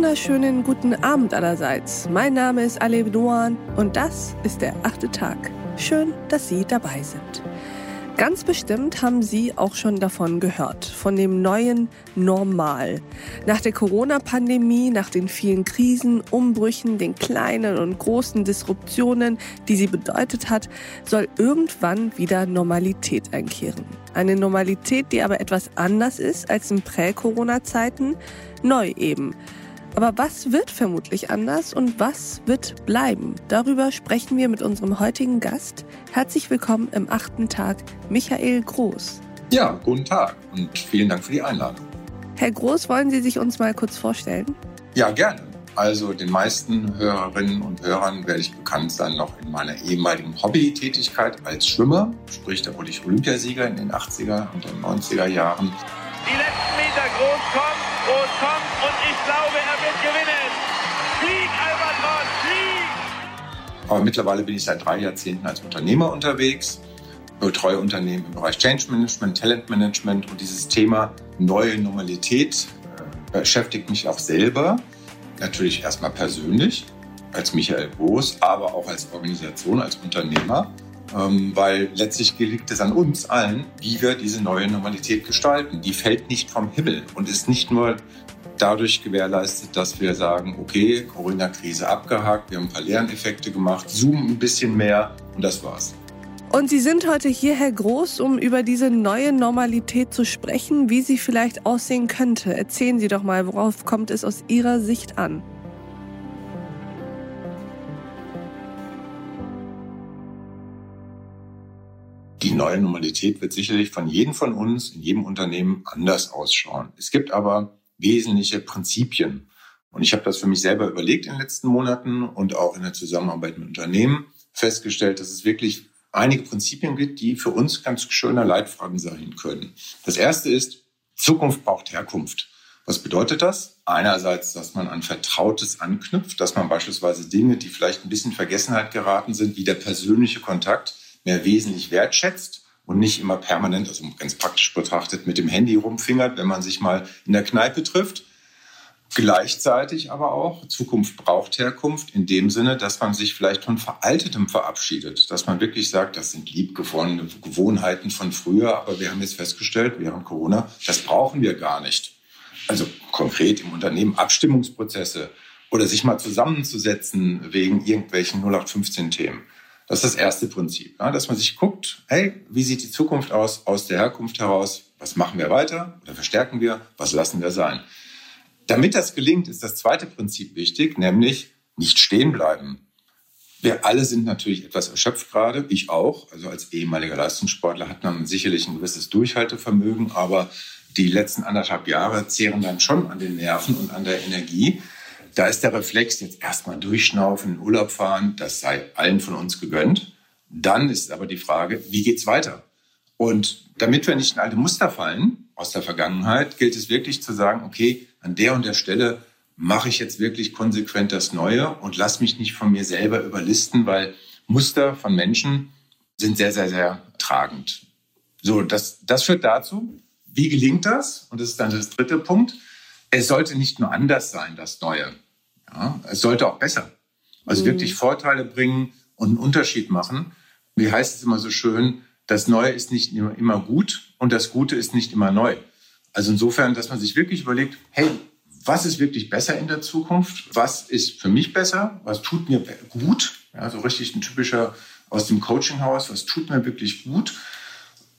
wunderschönen guten Abend allerseits. Mein Name ist Alev Doan und das ist der achte Tag. Schön, dass Sie dabei sind. Ganz bestimmt haben Sie auch schon davon gehört, von dem neuen Normal. Nach der Corona-Pandemie, nach den vielen Krisen, Umbrüchen, den kleinen und großen Disruptionen, die sie bedeutet hat, soll irgendwann wieder Normalität einkehren. Eine Normalität, die aber etwas anders ist als in Prä-Corona-Zeiten, neu eben. Aber was wird vermutlich anders und was wird bleiben? Darüber sprechen wir mit unserem heutigen Gast. Herzlich willkommen im achten Tag, Michael Groß. Ja, guten Tag und vielen Dank für die Einladung. Herr Groß, wollen Sie sich uns mal kurz vorstellen? Ja, gerne. Also den meisten Hörerinnen und Hörern werde ich bekannt sein noch in meiner ehemaligen Hobbytätigkeit als Schwimmer. Sprich, da wurde ich Olympiasieger in den 80er und den 90er Jahren. Die letzten Meter groß kommt, groß kommt und ich glaube, er Aber mittlerweile bin ich seit drei Jahrzehnten als Unternehmer unterwegs, betreue Unternehmen im Bereich Change Management, Talent Management und dieses Thema neue Normalität äh, beschäftigt mich auch selber. Natürlich erstmal persönlich als Michael Groß, aber auch als Organisation, als Unternehmer. Ähm, weil letztlich liegt es an uns allen, wie wir diese neue Normalität gestalten. Die fällt nicht vom Himmel und ist nicht nur dadurch gewährleistet, dass wir sagen, okay, Corona-Krise abgehakt, wir haben ein paar Lerneffekte gemacht, zoomen ein bisschen mehr und das war's. Und Sie sind heute hier, Herr Groß, um über diese neue Normalität zu sprechen, wie sie vielleicht aussehen könnte. Erzählen Sie doch mal, worauf kommt es aus Ihrer Sicht an? Die neue Normalität wird sicherlich von jedem von uns in jedem Unternehmen anders ausschauen. Es gibt aber wesentliche Prinzipien. Und ich habe das für mich selber überlegt in den letzten Monaten und auch in der Zusammenarbeit mit Unternehmen festgestellt, dass es wirklich einige Prinzipien gibt, die für uns ganz schöner Leitfragen sein können. Das erste ist, Zukunft braucht Herkunft. Was bedeutet das? Einerseits, dass man an Vertrautes anknüpft, dass man beispielsweise Dinge, die vielleicht ein bisschen Vergessenheit geraten sind, wie der persönliche Kontakt, mehr wesentlich wertschätzt und nicht immer permanent, also ganz praktisch betrachtet, mit dem Handy rumfingert, wenn man sich mal in der Kneipe trifft. Gleichzeitig aber auch, Zukunft braucht Herkunft in dem Sinne, dass man sich vielleicht von Veraltetem verabschiedet. Dass man wirklich sagt, das sind liebgewonnene Gewohnheiten von früher, aber wir haben jetzt festgestellt, während Corona, das brauchen wir gar nicht. Also konkret im Unternehmen Abstimmungsprozesse oder sich mal zusammenzusetzen wegen irgendwelchen 0815-Themen. Das ist das erste Prinzip, ja, dass man sich guckt, hey, wie sieht die Zukunft aus, aus der Herkunft heraus? Was machen wir weiter oder verstärken wir? Was lassen wir sein? Damit das gelingt, ist das zweite Prinzip wichtig, nämlich nicht stehen bleiben. Wir alle sind natürlich etwas erschöpft gerade, ich auch. Also als ehemaliger Leistungssportler hat man sicherlich ein gewisses Durchhaltevermögen, aber die letzten anderthalb Jahre zehren dann schon an den Nerven und an der Energie. Da ist der Reflex jetzt erstmal durchschnaufen, Urlaub fahren, das sei allen von uns gegönnt. Dann ist aber die Frage, wie geht's weiter? Und damit wir nicht in alte Muster fallen aus der Vergangenheit, gilt es wirklich zu sagen, okay, an der und der Stelle mache ich jetzt wirklich konsequent das Neue und lass mich nicht von mir selber überlisten, weil Muster von Menschen sind sehr, sehr, sehr tragend. So, das, das führt dazu, wie gelingt das? Und das ist dann das dritte Punkt. Es sollte nicht nur anders sein, das Neue. Ja, es sollte auch besser. Also mhm. wirklich Vorteile bringen und einen Unterschied machen. Wie heißt es immer so schön, das Neue ist nicht immer gut und das Gute ist nicht immer neu. Also insofern, dass man sich wirklich überlegt, hey, was ist wirklich besser in der Zukunft? Was ist für mich besser? Was tut mir gut? Ja, so richtig ein typischer aus dem Coachinghaus. Was tut mir wirklich gut?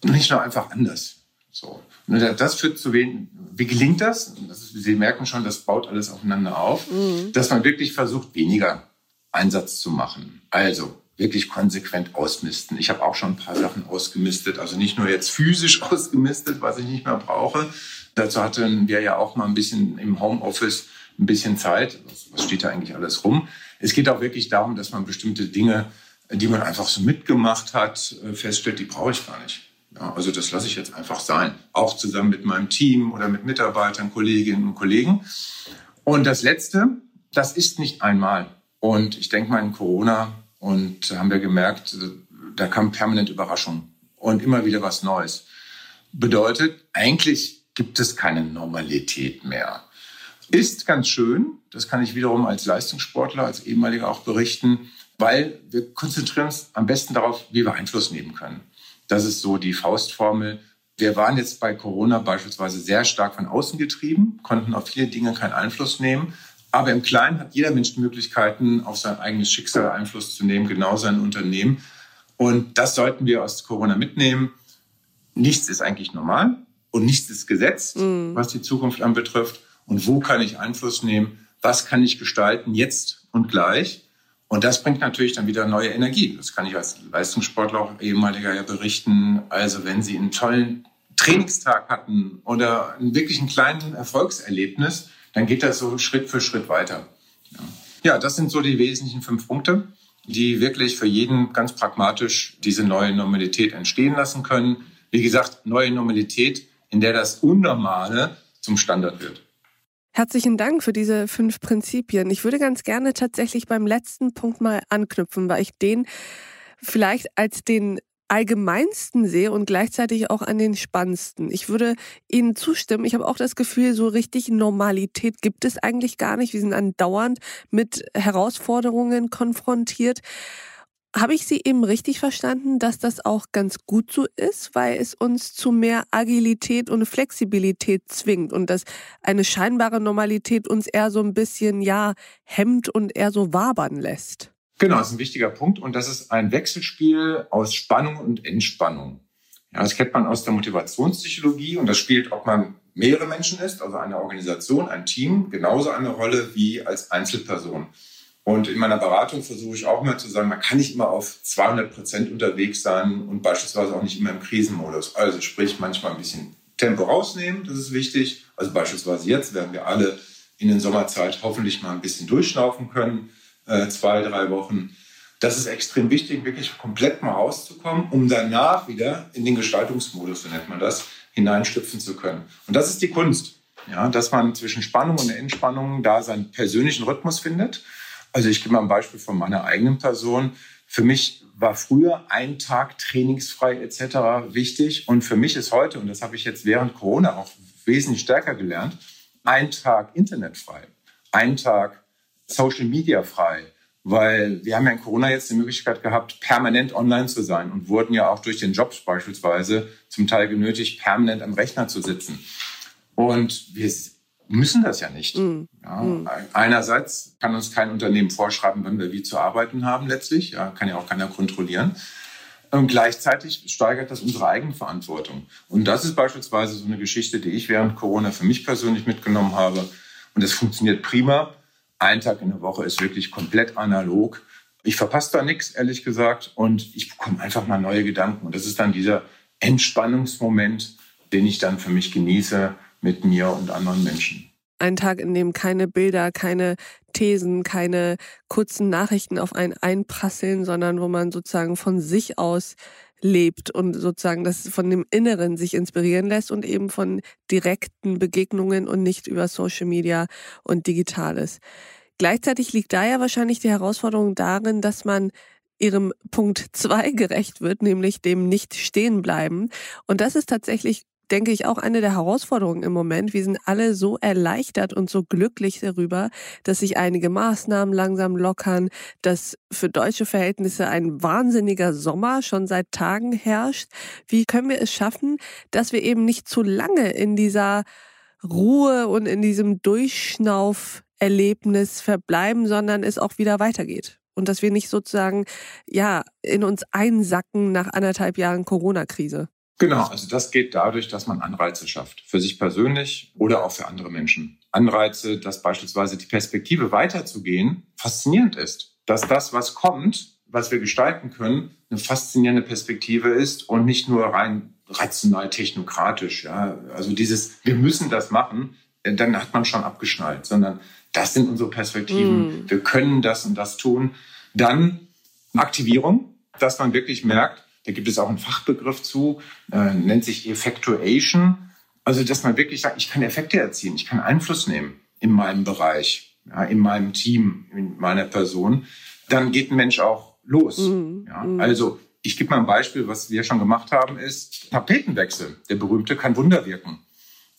Und nicht nur einfach anders. So. Und das führt zu wen, wie gelingt das? das ist, Sie merken schon, das baut alles aufeinander auf, mhm. dass man wirklich versucht, weniger Einsatz zu machen. Also wirklich konsequent ausmisten. Ich habe auch schon ein paar Sachen ausgemistet, also nicht nur jetzt physisch ausgemistet, was ich nicht mehr brauche. Dazu hatten wir ja auch mal ein bisschen im Homeoffice ein bisschen Zeit. Was steht da eigentlich alles rum? Es geht auch wirklich darum, dass man bestimmte Dinge, die man einfach so mitgemacht hat, äh, feststellt, die brauche ich gar nicht. Ja, also das lasse ich jetzt einfach sein. Auch zusammen mit meinem Team oder mit Mitarbeitern, Kolleginnen und Kollegen. Und das Letzte, das ist nicht einmal. Und ich denke mal in Corona und haben wir gemerkt, da kam permanent Überraschung und immer wieder was Neues. Bedeutet, eigentlich gibt es keine Normalität mehr. Ist ganz schön. Das kann ich wiederum als Leistungssportler, als ehemaliger auch berichten, weil wir konzentrieren uns am besten darauf, wie wir Einfluss nehmen können. Das ist so die Faustformel. Wir waren jetzt bei Corona beispielsweise sehr stark von außen getrieben, konnten auf viele Dinge keinen Einfluss nehmen. Aber im Kleinen hat jeder Mensch Möglichkeiten, auf sein eigenes Schicksal Einfluss zu nehmen, genau sein Unternehmen. Und das sollten wir aus Corona mitnehmen. Nichts ist eigentlich normal und nichts ist gesetzt, mhm. was die Zukunft anbetrifft. Und wo kann ich Einfluss nehmen? Was kann ich gestalten jetzt und gleich? Und das bringt natürlich dann wieder neue Energie. Das kann ich als Leistungssportler auch ehemaliger ja berichten. Also wenn Sie einen tollen Trainingstag hatten oder einen wirklichen kleinen Erfolgserlebnis, dann geht das so Schritt für Schritt weiter. Ja, das sind so die wesentlichen fünf Punkte, die wirklich für jeden ganz pragmatisch diese neue Normalität entstehen lassen können. Wie gesagt, neue Normalität, in der das Unnormale zum Standard wird. Herzlichen Dank für diese fünf Prinzipien. Ich würde ganz gerne tatsächlich beim letzten Punkt mal anknüpfen, weil ich den vielleicht als den allgemeinsten sehe und gleichzeitig auch an den spannendsten. Ich würde Ihnen zustimmen. Ich habe auch das Gefühl, so richtig Normalität gibt es eigentlich gar nicht. Wir sind andauernd mit Herausforderungen konfrontiert. Habe ich Sie eben richtig verstanden, dass das auch ganz gut so ist, weil es uns zu mehr Agilität und Flexibilität zwingt und dass eine scheinbare Normalität uns eher so ein bisschen, ja, hemmt und eher so wabern lässt? Genau, das ist ein wichtiger Punkt und das ist ein Wechselspiel aus Spannung und Entspannung. Ja, das kennt man aus der Motivationspsychologie und das spielt, ob man mehrere Menschen ist, also eine Organisation, ein Team, genauso eine Rolle wie als Einzelperson. Und in meiner Beratung versuche ich auch mal zu sagen, man kann nicht immer auf 200 Prozent unterwegs sein und beispielsweise auch nicht immer im Krisenmodus. Also sprich, manchmal ein bisschen Tempo rausnehmen, das ist wichtig. Also beispielsweise jetzt werden wir alle in den Sommerzeit hoffentlich mal ein bisschen durchschnaufen können, äh, zwei, drei Wochen. Das ist extrem wichtig, wirklich komplett mal rauszukommen, um danach wieder in den Gestaltungsmodus, so nennt man das, hineinstüpfen zu können. Und das ist die Kunst, ja, dass man zwischen Spannung und Entspannung da seinen persönlichen Rhythmus findet also ich gebe mal ein Beispiel von meiner eigenen Person. Für mich war früher ein Tag trainingsfrei etc. wichtig und für mich ist heute, und das habe ich jetzt während Corona auch wesentlich stärker gelernt, ein Tag internetfrei, ein Tag Social Media frei, weil wir haben ja in Corona jetzt die Möglichkeit gehabt, permanent online zu sein und wurden ja auch durch den Jobs beispielsweise zum Teil genötigt, permanent am Rechner zu sitzen. Und wir müssen das ja nicht. Mhm. Ja, mhm. einerseits kann uns kein Unternehmen vorschreiben, wann wir wie zu arbeiten haben letztlich. Ja, kann ja auch keiner kontrollieren. Und gleichzeitig steigert das unsere Eigenverantwortung. Und das ist beispielsweise so eine Geschichte, die ich während Corona für mich persönlich mitgenommen habe. Und es funktioniert prima. Ein Tag in der Woche ist wirklich komplett analog. Ich verpasse da nichts, ehrlich gesagt. Und ich bekomme einfach mal neue Gedanken. Und das ist dann dieser Entspannungsmoment, den ich dann für mich genieße mit mir und anderen Menschen. Ein Tag, in dem keine Bilder, keine Thesen, keine kurzen Nachrichten auf einen einprasseln, sondern wo man sozusagen von sich aus lebt und sozusagen das von dem Inneren sich inspirieren lässt und eben von direkten Begegnungen und nicht über Social Media und Digitales. Gleichzeitig liegt da ja wahrscheinlich die Herausforderung darin, dass man ihrem Punkt zwei gerecht wird, nämlich dem nicht stehen bleiben. Und das ist tatsächlich denke ich, auch eine der Herausforderungen im Moment. Wir sind alle so erleichtert und so glücklich darüber, dass sich einige Maßnahmen langsam lockern, dass für deutsche Verhältnisse ein wahnsinniger Sommer schon seit Tagen herrscht. Wie können wir es schaffen, dass wir eben nicht zu lange in dieser Ruhe und in diesem Durchschnauferlebnis verbleiben, sondern es auch wieder weitergeht? Und dass wir nicht sozusagen, ja, in uns einsacken nach anderthalb Jahren Corona-Krise. Genau, also das geht dadurch, dass man Anreize schafft, für sich persönlich oder auch für andere Menschen. Anreize, dass beispielsweise die Perspektive weiterzugehen faszinierend ist. Dass das, was kommt, was wir gestalten können, eine faszinierende Perspektive ist und nicht nur rein rational technokratisch. Ja, also dieses, wir müssen das machen, dann hat man schon abgeschnallt, sondern das sind unsere Perspektiven. Mm. Wir können das und das tun. Dann Aktivierung, dass man wirklich merkt, da gibt es auch einen Fachbegriff zu, äh, nennt sich Effectuation. Also, dass man wirklich sagt, ich kann Effekte erzielen, ich kann Einfluss nehmen in meinem Bereich, ja, in meinem Team, in meiner Person. Dann geht ein Mensch auch los. Mhm. Ja, mhm. also, ich gebe mal ein Beispiel, was wir schon gemacht haben, ist Tapetenwechsel. Der berühmte kann Wunder wirken.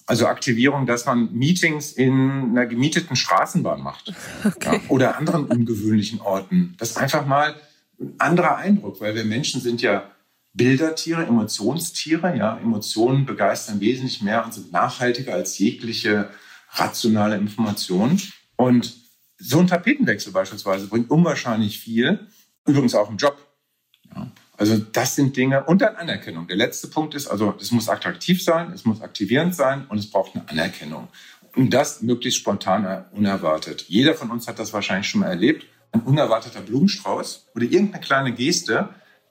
Also Aktivierung, dass man Meetings in einer gemieteten Straßenbahn macht okay. ja, oder anderen ungewöhnlichen Orten. Das ist einfach mal ein anderer Eindruck, weil wir Menschen sind ja Bildertiere, Emotionstiere. Ja, Emotionen begeistern wesentlich mehr und sind nachhaltiger als jegliche rationale Information. Und so ein Tapetenwechsel beispielsweise bringt unwahrscheinlich viel. Übrigens auch im Job. Ja. Also das sind Dinge und dann Anerkennung. Der letzte Punkt ist, also es muss attraktiv sein, es muss aktivierend sein und es braucht eine Anerkennung. Und das möglichst spontan, unerwartet. Jeder von uns hat das wahrscheinlich schon mal erlebt. Ein unerwarteter Blumenstrauß oder irgendeine kleine Geste,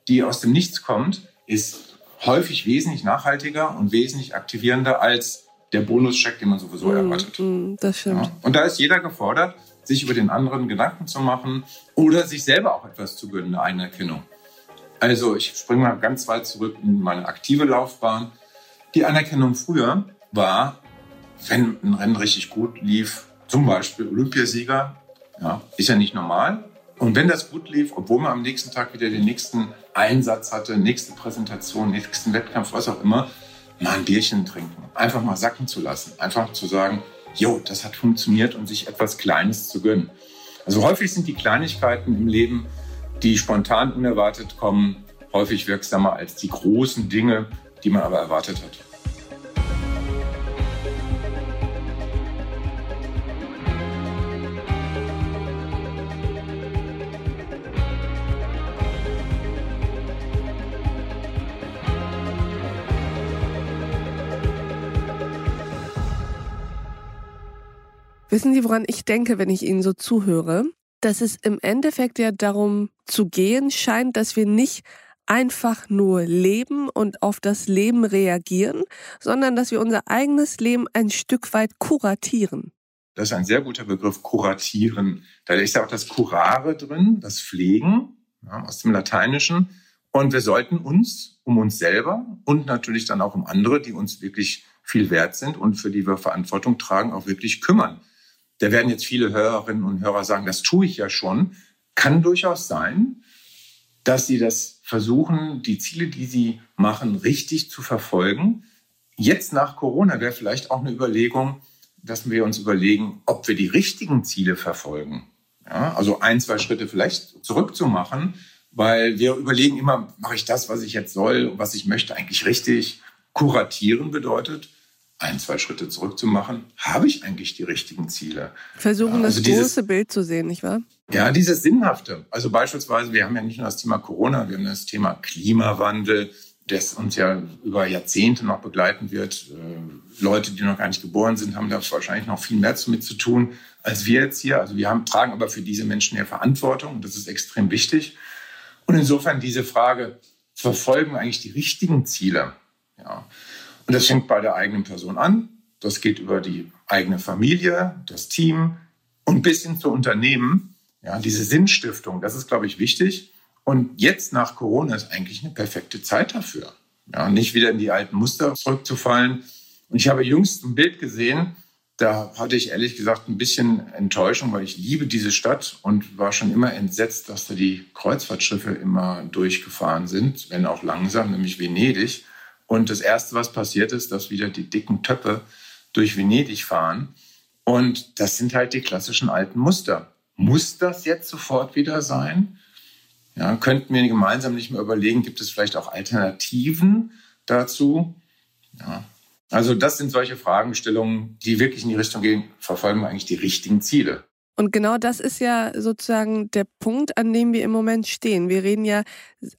die aus dem Nichts kommt, ist häufig wesentlich nachhaltiger und wesentlich aktivierender als der Bonuscheck, den man sowieso mm, erwartet. Mm, das stimmt. Ja. Und da ist jeder gefordert, sich über den anderen Gedanken zu machen oder sich selber auch etwas zu gönnen, eine Anerkennung. Also ich springe mal ganz weit zurück in meine aktive Laufbahn. Die Anerkennung früher war, wenn ein Rennen richtig gut lief, zum Beispiel Olympiasieger, ja, ist ja nicht normal. Und wenn das gut lief, obwohl man am nächsten Tag wieder den nächsten Einsatz hatte, nächste Präsentation, nächsten Wettkampf, was auch immer, mal ein Bierchen trinken, einfach mal sacken zu lassen, einfach zu sagen, jo, das hat funktioniert und sich etwas Kleines zu gönnen. Also häufig sind die Kleinigkeiten im Leben die spontan unerwartet kommen, häufig wirksamer als die großen Dinge, die man aber erwartet hat. Wissen Sie, woran ich denke, wenn ich Ihnen so zuhöre? dass es im Endeffekt ja darum zu gehen scheint, dass wir nicht einfach nur leben und auf das Leben reagieren, sondern dass wir unser eigenes Leben ein Stück weit kuratieren. Das ist ein sehr guter Begriff, kuratieren. Da ist ja auch das Curare drin, das Pflegen ja, aus dem Lateinischen. Und wir sollten uns um uns selber und natürlich dann auch um andere, die uns wirklich viel wert sind und für die wir Verantwortung tragen, auch wirklich kümmern. Da werden jetzt viele Hörerinnen und Hörer sagen, das tue ich ja schon. Kann durchaus sein, dass sie das versuchen, die Ziele, die sie machen, richtig zu verfolgen. Jetzt nach Corona wäre vielleicht auch eine Überlegung, dass wir uns überlegen, ob wir die richtigen Ziele verfolgen. Ja, also ein, zwei Schritte vielleicht zurückzumachen, weil wir überlegen immer, mache ich das, was ich jetzt soll, was ich möchte, eigentlich richtig. Kuratieren bedeutet, ein, zwei Schritte zurück zu machen, habe ich eigentlich die richtigen Ziele? Versuchen, also das dieses, große Bild zu sehen, nicht wahr? Ja, dieses Sinnhafte. Also beispielsweise, wir haben ja nicht nur das Thema Corona, wir haben das Thema Klimawandel, das uns ja über Jahrzehnte noch begleiten wird. Äh, Leute, die noch gar nicht geboren sind, haben da wahrscheinlich noch viel mehr damit zu tun als wir jetzt hier. Also wir haben, tragen aber für diese Menschen ja Verantwortung und das ist extrem wichtig. Und insofern diese Frage, verfolgen eigentlich die richtigen Ziele? Ja. Und das fängt bei der eigenen Person an. Das geht über die eigene Familie, das Team und bis hin zu Unternehmen. Ja, diese Sinnstiftung, das ist, glaube ich, wichtig. Und jetzt nach Corona ist eigentlich eine perfekte Zeit dafür. Ja, nicht wieder in die alten Muster zurückzufallen. Und ich habe jüngst ein Bild gesehen, da hatte ich ehrlich gesagt ein bisschen Enttäuschung, weil ich liebe diese Stadt und war schon immer entsetzt, dass da die Kreuzfahrtschiffe immer durchgefahren sind, wenn auch langsam, nämlich Venedig. Und das Erste, was passiert ist, dass wieder die dicken Töpfe durch Venedig fahren. Und das sind halt die klassischen alten Muster. Muss das jetzt sofort wieder sein? Ja, könnten wir gemeinsam nicht mehr überlegen, gibt es vielleicht auch Alternativen dazu? Ja. Also das sind solche Fragestellungen, die wirklich in die Richtung gehen, verfolgen wir eigentlich die richtigen Ziele. Und genau das ist ja sozusagen der Punkt, an dem wir im Moment stehen. Wir reden ja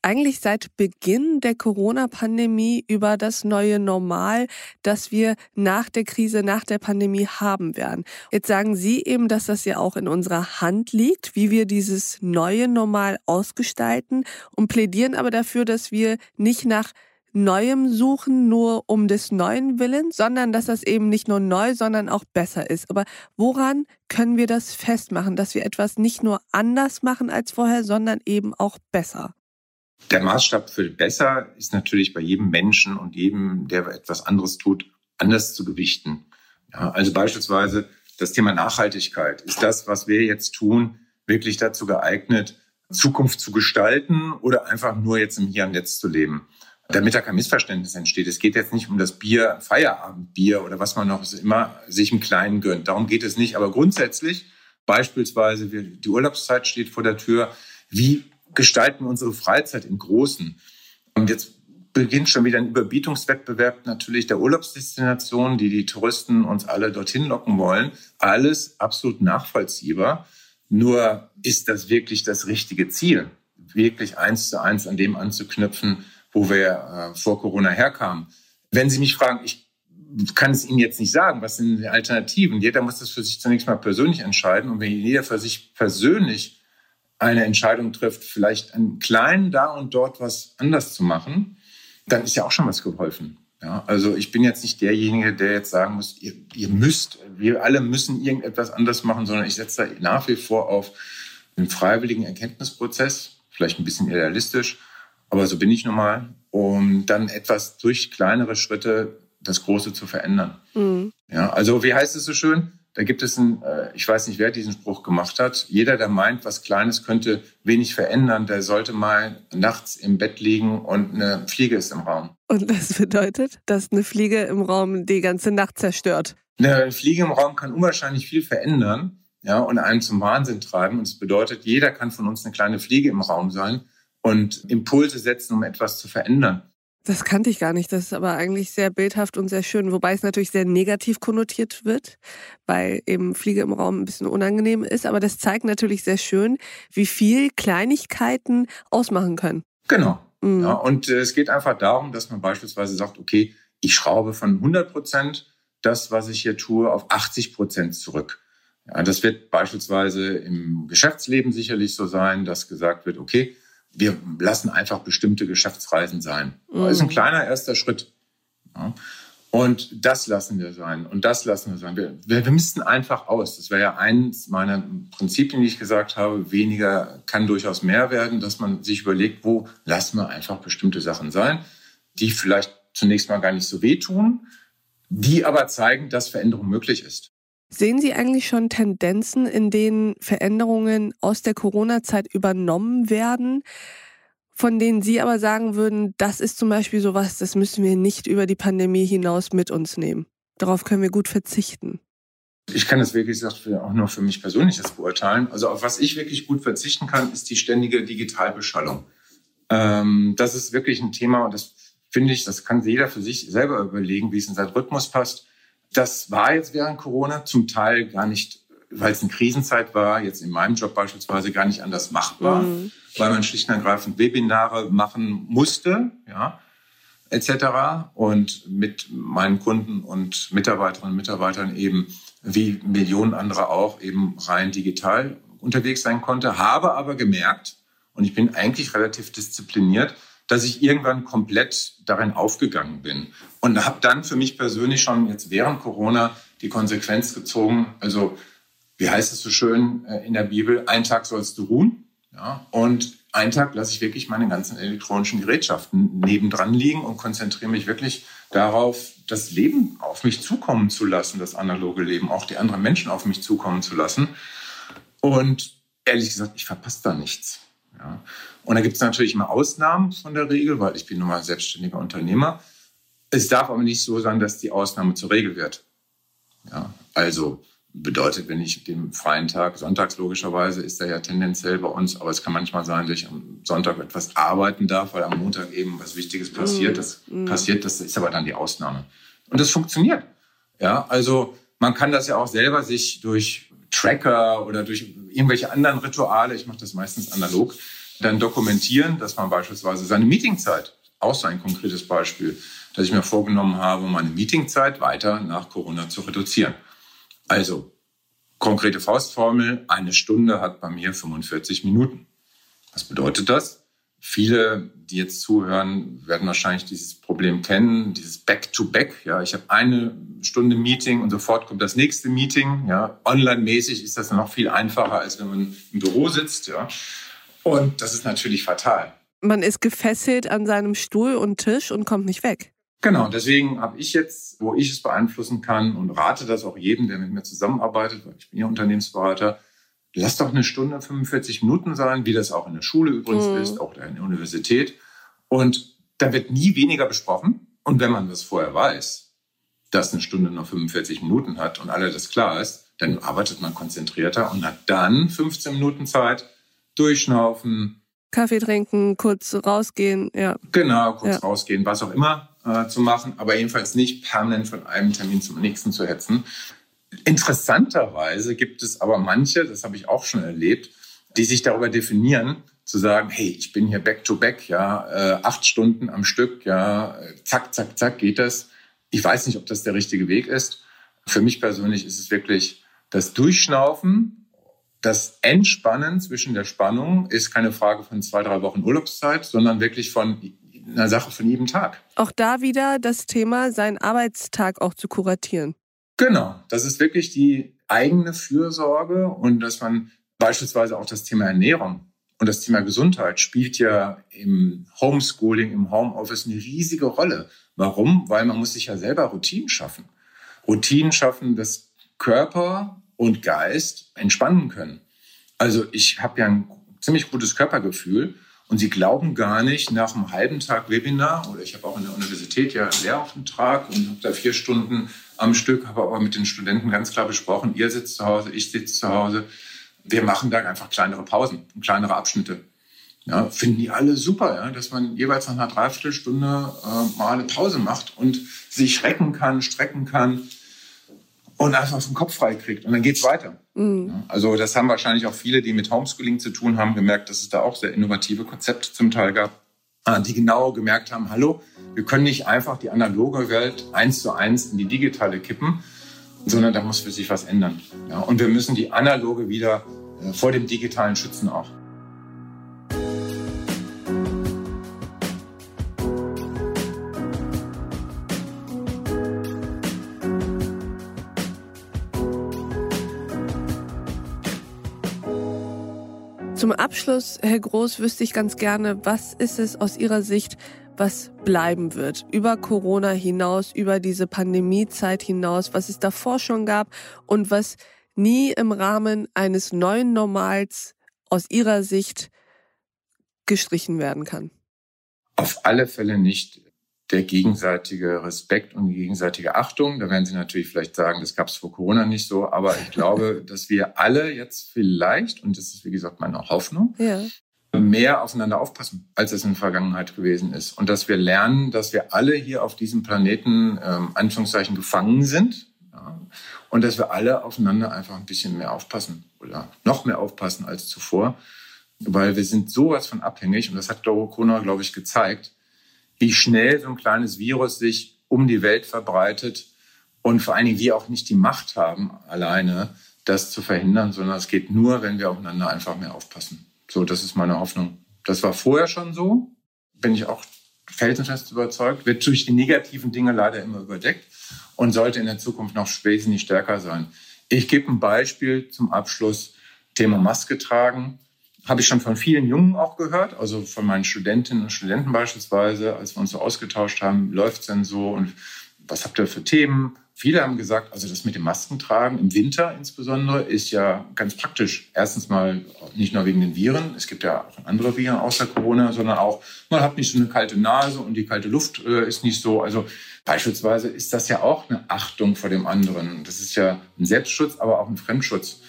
eigentlich seit Beginn der Corona-Pandemie über das neue Normal, das wir nach der Krise, nach der Pandemie haben werden. Jetzt sagen Sie eben, dass das ja auch in unserer Hand liegt, wie wir dieses neue Normal ausgestalten und plädieren aber dafür, dass wir nicht nach Neuem suchen, nur um des Neuen willen, sondern dass das eben nicht nur neu, sondern auch besser ist. Aber woran können wir das festmachen, dass wir etwas nicht nur anders machen als vorher, sondern eben auch besser? Der Maßstab für besser ist natürlich bei jedem Menschen und jedem, der etwas anderes tut, anders zu gewichten. Ja, also beispielsweise das Thema Nachhaltigkeit. Ist das, was wir jetzt tun, wirklich dazu geeignet, Zukunft zu gestalten oder einfach nur jetzt im Hier und Jetzt zu leben? Damit da kein Missverständnis entsteht. Es geht jetzt nicht um das Bier, Feierabendbier oder was man noch immer sich im Kleinen gönnt. Darum geht es nicht. Aber grundsätzlich, beispielsweise, die Urlaubszeit steht vor der Tür. Wie gestalten wir unsere Freizeit im Großen? Und jetzt beginnt schon wieder ein Überbietungswettbewerb natürlich der Urlaubsdestinationen, die die Touristen uns alle dorthin locken wollen. Alles absolut nachvollziehbar. Nur ist das wirklich das richtige Ziel? Wirklich eins zu eins an dem anzuknüpfen, wo wir äh, vor Corona herkamen. Wenn Sie mich fragen, ich kann es Ihnen jetzt nicht sagen, was sind die Alternativen? Jeder muss das für sich zunächst mal persönlich entscheiden. Und wenn jeder für sich persönlich eine Entscheidung trifft, vielleicht einen kleinen da und dort was anders zu machen, dann ist ja auch schon was geholfen. Ja, also ich bin jetzt nicht derjenige, der jetzt sagen muss, ihr, ihr müsst, wir alle müssen irgendetwas anders machen, sondern ich setze da nach wie vor auf einen freiwilligen Erkenntnisprozess, vielleicht ein bisschen idealistisch, aber so bin ich nun mal, um dann etwas durch kleinere Schritte das Große zu verändern. Mhm. Ja, also wie heißt es so schön? Da gibt es einen, äh, ich weiß nicht, wer diesen Spruch gemacht hat. Jeder, der meint, was Kleines könnte wenig verändern, der sollte mal nachts im Bett liegen und eine Fliege ist im Raum. Und das bedeutet, dass eine Fliege im Raum die ganze Nacht zerstört. Eine Fliege im Raum kann unwahrscheinlich viel verändern, ja, und einen zum Wahnsinn treiben. Und es bedeutet, jeder kann von uns eine kleine Fliege im Raum sein und Impulse setzen, um etwas zu verändern. Das kannte ich gar nicht. Das ist aber eigentlich sehr bildhaft und sehr schön, wobei es natürlich sehr negativ konnotiert wird, weil eben Fliege im Raum ein bisschen unangenehm ist. Aber das zeigt natürlich sehr schön, wie viel Kleinigkeiten ausmachen können. Genau. Mhm. Ja, und äh, es geht einfach darum, dass man beispielsweise sagt, okay, ich schraube von 100 Prozent das, was ich hier tue, auf 80 Prozent zurück. Ja, das wird beispielsweise im Geschäftsleben sicherlich so sein, dass gesagt wird, okay, wir lassen einfach bestimmte Geschäftsreisen sein. Mhm. Das ist ein kleiner erster Schritt. Ja. Und das lassen wir sein. Und das lassen wir sein. Wir, wir, wir missten einfach aus. Das wäre ja eins meiner Prinzipien, die ich gesagt habe. Weniger kann durchaus mehr werden, dass man sich überlegt, wo lassen wir einfach bestimmte Sachen sein, die vielleicht zunächst mal gar nicht so wehtun, die aber zeigen, dass Veränderung möglich ist. Sehen Sie eigentlich schon Tendenzen, in denen Veränderungen aus der Corona-Zeit übernommen werden, von denen Sie aber sagen würden, das ist zum Beispiel sowas, das müssen wir nicht über die Pandemie hinaus mit uns nehmen. Darauf können wir gut verzichten. Ich kann das wirklich auch nur für mich persönlich das beurteilen. Also auf was ich wirklich gut verzichten kann, ist die ständige Digitalbeschallung. Ähm, das ist wirklich ein Thema und das finde ich, das kann jeder für sich selber überlegen, wie es in seinen Rhythmus passt. Das war jetzt während Corona zum Teil gar nicht, weil es eine Krisenzeit war, jetzt in meinem Job beispielsweise gar nicht anders machbar, mhm. weil man schlicht und ergreifend Webinare machen musste, ja, etc. Und mit meinen Kunden und Mitarbeiterinnen und Mitarbeitern eben wie Millionen andere auch eben rein digital unterwegs sein konnte, habe aber gemerkt, und ich bin eigentlich relativ diszipliniert, dass ich irgendwann komplett darin aufgegangen bin. Und habe dann für mich persönlich schon jetzt während Corona die Konsequenz gezogen. Also, wie heißt es so schön äh, in der Bibel? Einen Tag sollst du ruhen. Ja, und einen Tag lasse ich wirklich meine ganzen elektronischen Gerätschaften nebendran liegen und konzentriere mich wirklich darauf, das Leben auf mich zukommen zu lassen, das analoge Leben, auch die anderen Menschen auf mich zukommen zu lassen. Und ehrlich gesagt, ich verpasse da nichts. Ja. Und da gibt es natürlich immer Ausnahmen von der Regel, weil ich bin nun mal selbstständiger Unternehmer. Es darf aber nicht so sein, dass die Ausnahme zur Regel wird. Ja, also bedeutet, wenn ich den freien Tag, sonntags logischerweise, ist er ja tendenziell bei uns, aber es kann manchmal sein, dass ich am Sonntag etwas arbeiten darf, weil am Montag eben was Wichtiges passiert. Das mm. passiert, das ist aber dann die Ausnahme. Und das funktioniert. Ja, also man kann das ja auch selber sich durch Tracker oder durch irgendwelche anderen Rituale, ich mache das meistens analog, dann dokumentieren, dass man beispielsweise seine Meetingzeit, auch so ein konkretes Beispiel, dass ich mir vorgenommen habe, meine Meetingzeit weiter nach Corona zu reduzieren. Also, konkrete Faustformel, eine Stunde hat bei mir 45 Minuten. Was bedeutet das? Viele, die jetzt zuhören, werden wahrscheinlich dieses Problem kennen, dieses Back-to-Back. -Back. Ja, ich habe eine Stunde Meeting und sofort kommt das nächste Meeting. Ja, online-mäßig ist das noch viel einfacher, als wenn man im Büro sitzt. Ja, und das ist natürlich fatal. Man ist gefesselt an seinem Stuhl und Tisch und kommt nicht weg. Genau, deswegen habe ich jetzt, wo ich es beeinflussen kann und rate das auch jedem, der mit mir zusammenarbeitet, weil ich bin ja Unternehmensberater, lass doch eine Stunde 45 Minuten sein, wie das auch in der Schule übrigens mhm. ist, auch in der Universität. Und da wird nie weniger besprochen. Und wenn man das vorher weiß, dass eine Stunde noch 45 Minuten hat und alle das klar ist, dann arbeitet man konzentrierter und hat dann 15 Minuten Zeit, durchschnaufen. Kaffee trinken, kurz rausgehen, ja. Genau, kurz ja. rausgehen, was auch immer äh, zu machen, aber jedenfalls nicht permanent von einem Termin zum nächsten zu hetzen. Interessanterweise gibt es aber manche, das habe ich auch schon erlebt, die sich darüber definieren, zu sagen, hey, ich bin hier back to back, ja, äh, acht Stunden am Stück, ja, zack, zack, zack geht das. Ich weiß nicht, ob das der richtige Weg ist. Für mich persönlich ist es wirklich das Durchschnaufen, das Entspannen zwischen der Spannung ist keine Frage von zwei, drei Wochen Urlaubszeit, sondern wirklich von einer Sache von jedem Tag. Auch da wieder das Thema, seinen Arbeitstag auch zu kuratieren. Genau, das ist wirklich die eigene Fürsorge und dass man beispielsweise auch das Thema Ernährung und das Thema Gesundheit spielt ja im Homeschooling, im Homeoffice eine riesige Rolle. Warum? Weil man muss sich ja selber Routinen schaffen. Routinen schaffen, dass Körper und Geist entspannen können. Also ich habe ja ein ziemlich gutes Körpergefühl und Sie glauben gar nicht, nach einem halben Tag Webinar, oder ich habe auch in der Universität ja einen Lehrauftrag und habe da vier Stunden am Stück, habe aber mit den Studenten ganz klar besprochen, ihr sitzt zu Hause, ich sitze zu Hause wir machen da einfach kleinere Pausen kleinere Abschnitte. Ja, finden die alle super, ja, dass man jeweils nach einer Dreiviertelstunde äh, mal eine Pause macht und sich recken kann, strecken kann und einfach den Kopf frei kriegt. Und dann geht's weiter. Mhm. Also das haben wahrscheinlich auch viele, die mit Homeschooling zu tun haben, gemerkt, dass es da auch sehr innovative Konzepte zum Teil gab, äh, die genau gemerkt haben, hallo, wir können nicht einfach die analoge Welt eins zu eins in die digitale kippen, sondern da muss für sich was ändern. Ja, und wir müssen die analoge wieder äh, vor dem digitalen schützen auch. Zum Abschluss, Herr Groß, wüsste ich ganz gerne, was ist es aus Ihrer Sicht, was bleiben wird. Über Corona hinaus, über diese Pandemiezeit hinaus, was es davor schon gab und was nie im Rahmen eines neuen Normals aus Ihrer Sicht gestrichen werden kann. Auf alle Fälle nicht der gegenseitige Respekt und die gegenseitige Achtung. Da werden Sie natürlich vielleicht sagen, das gab es vor Corona nicht so, aber ich glaube, dass wir alle jetzt vielleicht, und das ist wie gesagt meine Hoffnung, ja mehr aufeinander aufpassen, als es in der Vergangenheit gewesen ist. Und dass wir lernen, dass wir alle hier auf diesem Planeten, ähm, Anführungszeichen, gefangen sind. Ja, und dass wir alle aufeinander einfach ein bisschen mehr aufpassen oder noch mehr aufpassen als zuvor. Weil wir sind sowas von abhängig. Und das hat Corona, glaube ich, gezeigt, wie schnell so ein kleines Virus sich um die Welt verbreitet. Und vor allen Dingen wir auch nicht die Macht haben, alleine das zu verhindern, sondern es geht nur, wenn wir aufeinander einfach mehr aufpassen. So, das ist meine Hoffnung. Das war vorher schon so, bin ich auch felsenfest überzeugt, wird durch die negativen Dinge leider immer überdeckt und sollte in der Zukunft noch wesentlich stärker sein. Ich gebe ein Beispiel zum Abschluss. Thema Maske tragen. Habe ich schon von vielen Jungen auch gehört, also von meinen Studentinnen und Studenten beispielsweise, als wir uns so ausgetauscht haben, läuft es denn so und was habt ihr für Themen? Viele haben gesagt, also das mit dem Maskentragen im Winter insbesondere ist ja ganz praktisch. Erstens mal nicht nur wegen den Viren, es gibt ja auch andere Viren außer Corona, sondern auch, man hat nicht so eine kalte Nase und die kalte Luft äh, ist nicht so. Also beispielsweise ist das ja auch eine Achtung vor dem anderen. Das ist ja ein Selbstschutz, aber auch ein Fremdschutz.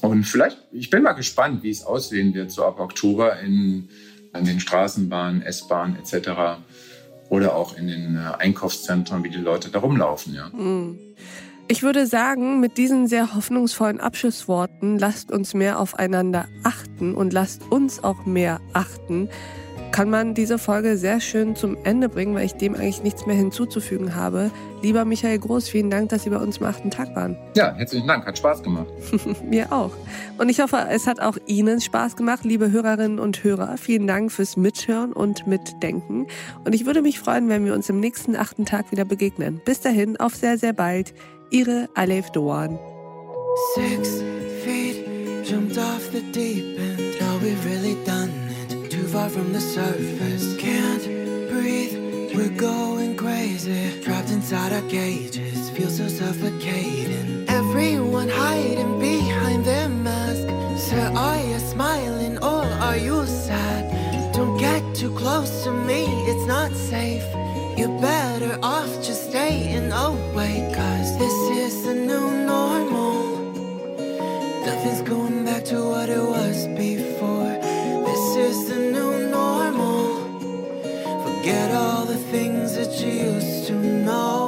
Und vielleicht, ich bin mal gespannt, wie es aussehen wird, so ab Oktober in, an den Straßenbahnen, S-Bahnen etc oder auch in den äh, Einkaufszentren, wie die Leute da rumlaufen. Ja. Hm. Ich würde sagen, mit diesen sehr hoffnungsvollen Abschlussworten lasst uns mehr aufeinander achten und lasst uns auch mehr achten kann man diese Folge sehr schön zum Ende bringen, weil ich dem eigentlich nichts mehr hinzuzufügen habe. Lieber Michael Groß, vielen Dank, dass Sie bei uns am achten Tag waren. Ja, herzlichen Dank, hat Spaß gemacht. Mir auch. Und ich hoffe, es hat auch Ihnen Spaß gemacht, liebe Hörerinnen und Hörer. Vielen Dank fürs Mithören und Mitdenken. Und ich würde mich freuen, wenn wir uns im nächsten achten Tag wieder begegnen. Bis dahin, auf sehr, sehr bald. Ihre Alef Doan. Six feet jumped off the deep end. Are we really done? Far from the surface. Can't breathe, we're going crazy. Trapped inside our cages, feel so suffocating. Everyone hiding behind their mask. Sir, are you smiling or are you sad? Don't get too close to me, it's not safe. You're better off just staying away, cause this is the new normal. Nothing's going back to what it was before. Forget all the things that you used to know.